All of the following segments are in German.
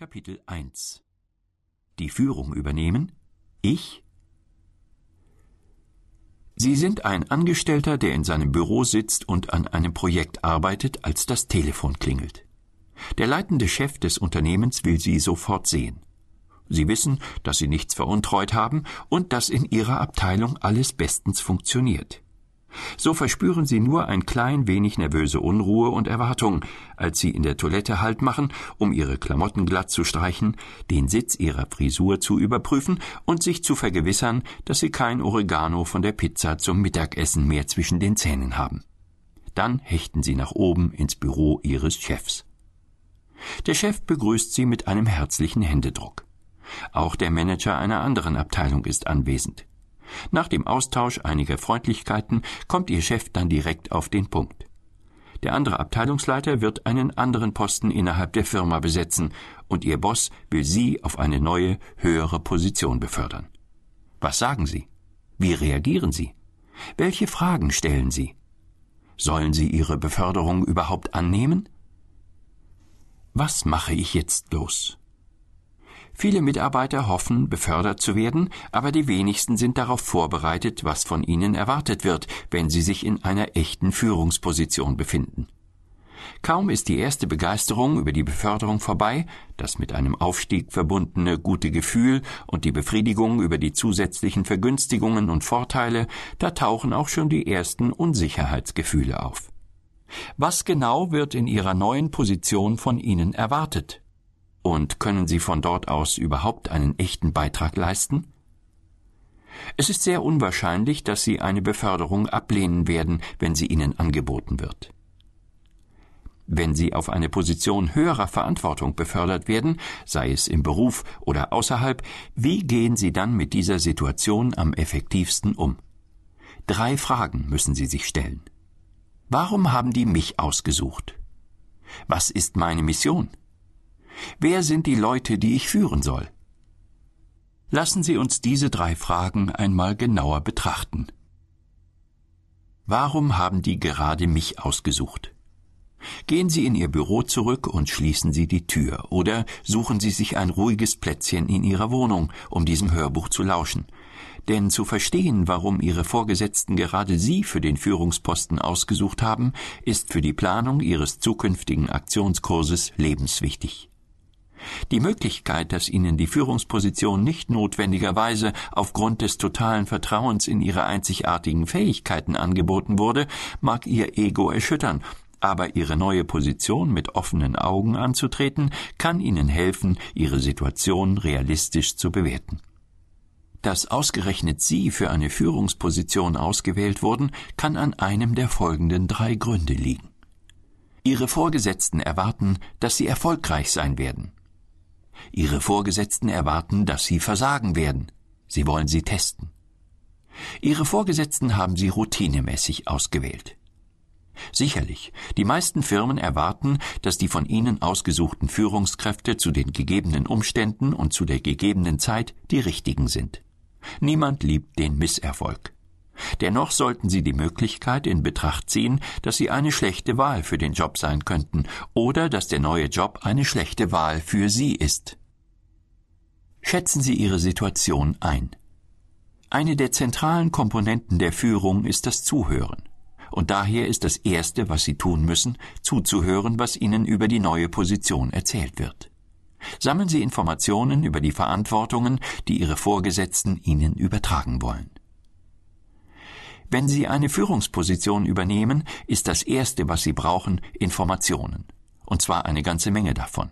Kapitel 1 Die Führung übernehmen? Ich? Sie sind ein Angestellter, der in seinem Büro sitzt und an einem Projekt arbeitet, als das Telefon klingelt. Der leitende Chef des Unternehmens will Sie sofort sehen. Sie wissen, dass Sie nichts veruntreut haben und dass in Ihrer Abteilung alles bestens funktioniert. So verspüren sie nur ein klein wenig nervöse Unruhe und Erwartung, als sie in der Toilette Halt machen, um ihre Klamotten glatt zu streichen, den Sitz ihrer Frisur zu überprüfen und sich zu vergewissern, dass sie kein Oregano von der Pizza zum Mittagessen mehr zwischen den Zähnen haben. Dann hechten sie nach oben ins Büro ihres Chefs. Der Chef begrüßt sie mit einem herzlichen Händedruck. Auch der Manager einer anderen Abteilung ist anwesend. Nach dem Austausch einiger Freundlichkeiten kommt Ihr Chef dann direkt auf den Punkt. Der andere Abteilungsleiter wird einen anderen Posten innerhalb der Firma besetzen und Ihr Boss will Sie auf eine neue, höhere Position befördern. Was sagen Sie? Wie reagieren Sie? Welche Fragen stellen Sie? Sollen Sie Ihre Beförderung überhaupt annehmen? Was mache ich jetzt los? Viele Mitarbeiter hoffen, befördert zu werden, aber die wenigsten sind darauf vorbereitet, was von ihnen erwartet wird, wenn sie sich in einer echten Führungsposition befinden. Kaum ist die erste Begeisterung über die Beförderung vorbei, das mit einem Aufstieg verbundene gute Gefühl und die Befriedigung über die zusätzlichen Vergünstigungen und Vorteile, da tauchen auch schon die ersten Unsicherheitsgefühle auf. Was genau wird in Ihrer neuen Position von Ihnen erwartet? Und können Sie von dort aus überhaupt einen echten Beitrag leisten? Es ist sehr unwahrscheinlich, dass Sie eine Beförderung ablehnen werden, wenn sie Ihnen angeboten wird. Wenn Sie auf eine Position höherer Verantwortung befördert werden, sei es im Beruf oder außerhalb, wie gehen Sie dann mit dieser Situation am effektivsten um? Drei Fragen müssen Sie sich stellen. Warum haben die mich ausgesucht? Was ist meine Mission? Wer sind die Leute, die ich führen soll? Lassen Sie uns diese drei Fragen einmal genauer betrachten. Warum haben die gerade mich ausgesucht? Gehen Sie in Ihr Büro zurück und schließen Sie die Tür oder suchen Sie sich ein ruhiges Plätzchen in Ihrer Wohnung, um diesem Hörbuch zu lauschen. Denn zu verstehen, warum Ihre Vorgesetzten gerade Sie für den Führungsposten ausgesucht haben, ist für die Planung Ihres zukünftigen Aktionskurses lebenswichtig. Die Möglichkeit, dass ihnen die Führungsposition nicht notwendigerweise aufgrund des totalen Vertrauens in ihre einzigartigen Fähigkeiten angeboten wurde, mag ihr Ego erschüttern, aber ihre neue Position mit offenen Augen anzutreten, kann ihnen helfen, ihre Situation realistisch zu bewerten. Dass ausgerechnet Sie für eine Führungsposition ausgewählt wurden, kann an einem der folgenden drei Gründe liegen. Ihre Vorgesetzten erwarten, dass Sie erfolgreich sein werden. Ihre Vorgesetzten erwarten, dass Sie versagen werden. Sie wollen Sie testen. Ihre Vorgesetzten haben Sie routinemäßig ausgewählt. Sicherlich, die meisten Firmen erwarten, dass die von ihnen ausgesuchten Führungskräfte zu den gegebenen Umständen und zu der gegebenen Zeit die richtigen sind. Niemand liebt den Misserfolg. Dennoch sollten Sie die Möglichkeit in Betracht ziehen, dass Sie eine schlechte Wahl für den Job sein könnten oder dass der neue Job eine schlechte Wahl für Sie ist. Schätzen Sie Ihre Situation ein. Eine der zentralen Komponenten der Führung ist das Zuhören. Und daher ist das Erste, was Sie tun müssen, zuzuhören, was Ihnen über die neue Position erzählt wird. Sammeln Sie Informationen über die Verantwortungen, die Ihre Vorgesetzten Ihnen übertragen wollen. Wenn Sie eine Führungsposition übernehmen, ist das Erste, was Sie brauchen, Informationen. Und zwar eine ganze Menge davon.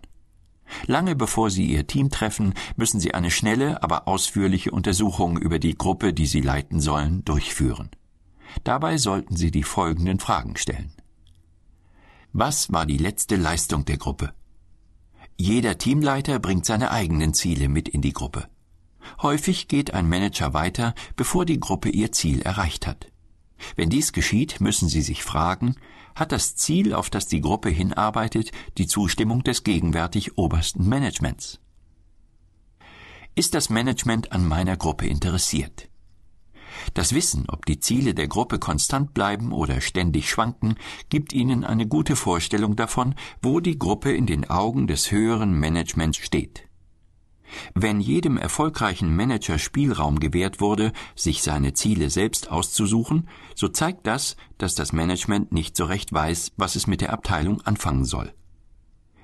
Lange bevor Sie Ihr Team treffen, müssen Sie eine schnelle, aber ausführliche Untersuchung über die Gruppe, die Sie leiten sollen, durchführen. Dabei sollten Sie die folgenden Fragen stellen. Was war die letzte Leistung der Gruppe? Jeder Teamleiter bringt seine eigenen Ziele mit in die Gruppe. Häufig geht ein Manager weiter, bevor die Gruppe ihr Ziel erreicht hat. Wenn dies geschieht, müssen Sie sich fragen, hat das Ziel, auf das die Gruppe hinarbeitet, die Zustimmung des gegenwärtig obersten Managements? Ist das Management an meiner Gruppe interessiert? Das Wissen, ob die Ziele der Gruppe konstant bleiben oder ständig schwanken, gibt Ihnen eine gute Vorstellung davon, wo die Gruppe in den Augen des höheren Managements steht. Wenn jedem erfolgreichen Manager Spielraum gewährt wurde, sich seine Ziele selbst auszusuchen, so zeigt das, dass das Management nicht so recht weiß, was es mit der Abteilung anfangen soll.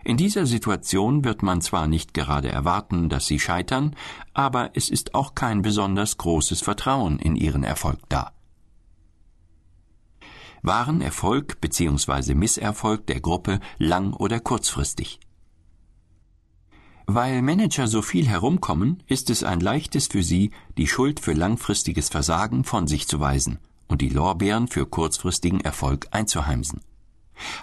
In dieser Situation wird man zwar nicht gerade erwarten, dass sie scheitern, aber es ist auch kein besonders großes Vertrauen in ihren Erfolg da. Waren Erfolg bzw. Misserfolg der Gruppe lang oder kurzfristig? Weil Manager so viel herumkommen, ist es ein leichtes für sie, die Schuld für langfristiges Versagen von sich zu weisen und die Lorbeeren für kurzfristigen Erfolg einzuheimsen.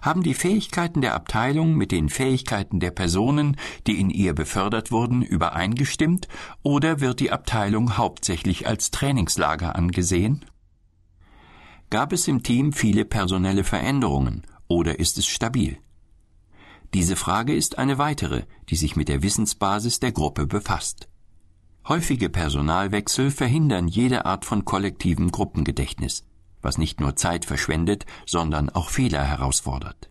Haben die Fähigkeiten der Abteilung mit den Fähigkeiten der Personen, die in ihr befördert wurden, übereingestimmt, oder wird die Abteilung hauptsächlich als Trainingslager angesehen? Gab es im Team viele personelle Veränderungen, oder ist es stabil? Diese Frage ist eine weitere, die sich mit der Wissensbasis der Gruppe befasst. Häufige Personalwechsel verhindern jede Art von kollektivem Gruppengedächtnis, was nicht nur Zeit verschwendet, sondern auch Fehler herausfordert.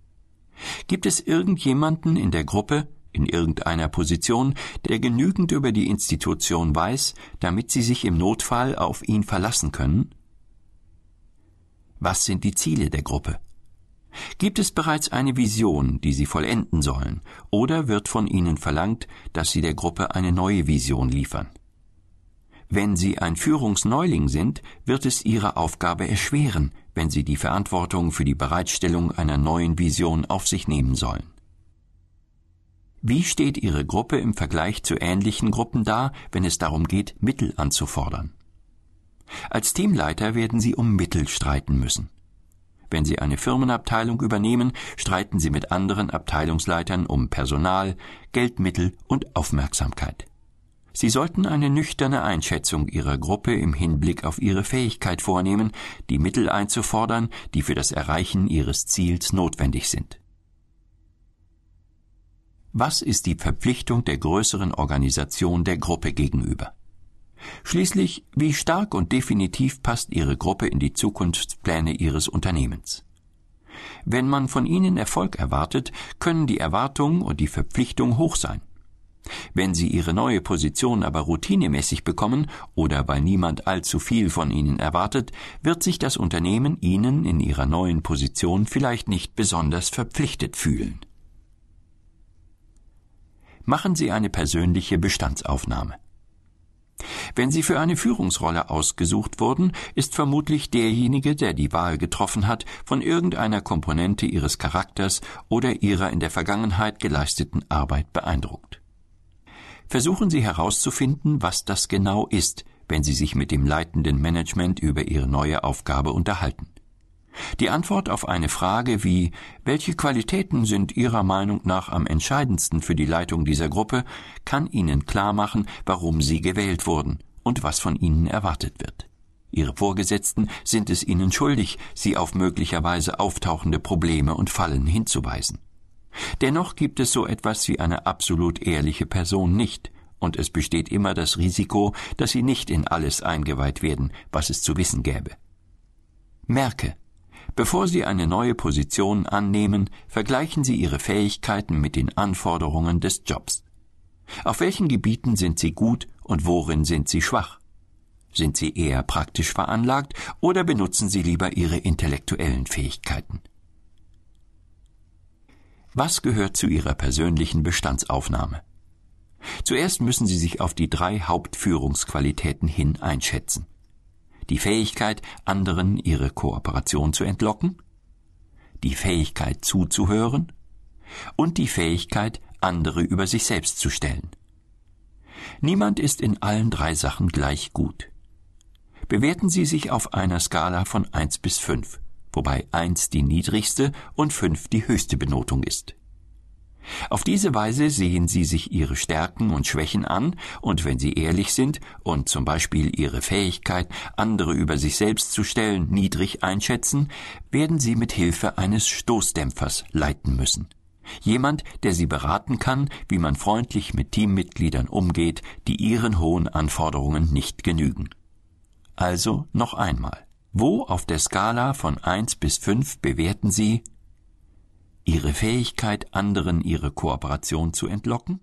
Gibt es irgendjemanden in der Gruppe, in irgendeiner Position, der genügend über die Institution weiß, damit Sie sich im Notfall auf ihn verlassen können? Was sind die Ziele der Gruppe? Gibt es bereits eine Vision, die Sie vollenden sollen, oder wird von Ihnen verlangt, dass Sie der Gruppe eine neue Vision liefern? Wenn Sie ein Führungsneuling sind, wird es Ihre Aufgabe erschweren, wenn Sie die Verantwortung für die Bereitstellung einer neuen Vision auf sich nehmen sollen. Wie steht Ihre Gruppe im Vergleich zu ähnlichen Gruppen da, wenn es darum geht, Mittel anzufordern? Als Teamleiter werden Sie um Mittel streiten müssen. Wenn Sie eine Firmenabteilung übernehmen, streiten Sie mit anderen Abteilungsleitern um Personal, Geldmittel und Aufmerksamkeit. Sie sollten eine nüchterne Einschätzung Ihrer Gruppe im Hinblick auf Ihre Fähigkeit vornehmen, die Mittel einzufordern, die für das Erreichen Ihres Ziels notwendig sind. Was ist die Verpflichtung der größeren Organisation der Gruppe gegenüber? Schließlich, wie stark und definitiv passt Ihre Gruppe in die Zukunftspläne Ihres Unternehmens? Wenn man von Ihnen Erfolg erwartet, können die Erwartung und die Verpflichtung hoch sein. Wenn Sie Ihre neue Position aber routinemäßig bekommen oder weil niemand allzu viel von Ihnen erwartet, wird sich das Unternehmen Ihnen in Ihrer neuen Position vielleicht nicht besonders verpflichtet fühlen. Machen Sie eine persönliche Bestandsaufnahme. Wenn Sie für eine Führungsrolle ausgesucht wurden, ist vermutlich derjenige, der die Wahl getroffen hat, von irgendeiner Komponente Ihres Charakters oder Ihrer in der Vergangenheit geleisteten Arbeit beeindruckt. Versuchen Sie herauszufinden, was das genau ist, wenn Sie sich mit dem leitenden Management über Ihre neue Aufgabe unterhalten. Die Antwort auf eine Frage wie Welche Qualitäten sind Ihrer Meinung nach am entscheidendsten für die Leitung dieser Gruppe kann Ihnen klarmachen, warum Sie gewählt wurden und was von Ihnen erwartet wird. Ihre Vorgesetzten sind es Ihnen schuldig, Sie auf möglicherweise auftauchende Probleme und Fallen hinzuweisen. Dennoch gibt es so etwas wie eine absolut ehrliche Person nicht, und es besteht immer das Risiko, dass Sie nicht in alles eingeweiht werden, was es zu wissen gäbe. Merke, Bevor Sie eine neue Position annehmen, vergleichen Sie Ihre Fähigkeiten mit den Anforderungen des Jobs. Auf welchen Gebieten sind Sie gut und worin sind Sie schwach? Sind Sie eher praktisch veranlagt oder benutzen Sie lieber Ihre intellektuellen Fähigkeiten? Was gehört zu Ihrer persönlichen Bestandsaufnahme? Zuerst müssen Sie sich auf die drei Hauptführungsqualitäten hin einschätzen die Fähigkeit, anderen ihre Kooperation zu entlocken, die Fähigkeit zuzuhören und die Fähigkeit, andere über sich selbst zu stellen. Niemand ist in allen drei Sachen gleich gut. Bewerten Sie sich auf einer Skala von eins bis fünf, wobei eins die niedrigste und fünf die höchste Benotung ist. Auf diese Weise sehen Sie sich Ihre Stärken und Schwächen an, und wenn Sie ehrlich sind und zum Beispiel Ihre Fähigkeit, andere über sich selbst zu stellen, niedrig einschätzen, werden Sie mit Hilfe eines Stoßdämpfers leiten müssen. Jemand, der Sie beraten kann, wie man freundlich mit Teammitgliedern umgeht, die Ihren hohen Anforderungen nicht genügen. Also noch einmal. Wo auf der Skala von 1 bis 5 bewerten Sie ihre Fähigkeit, anderen ihre Kooperation zu entlocken?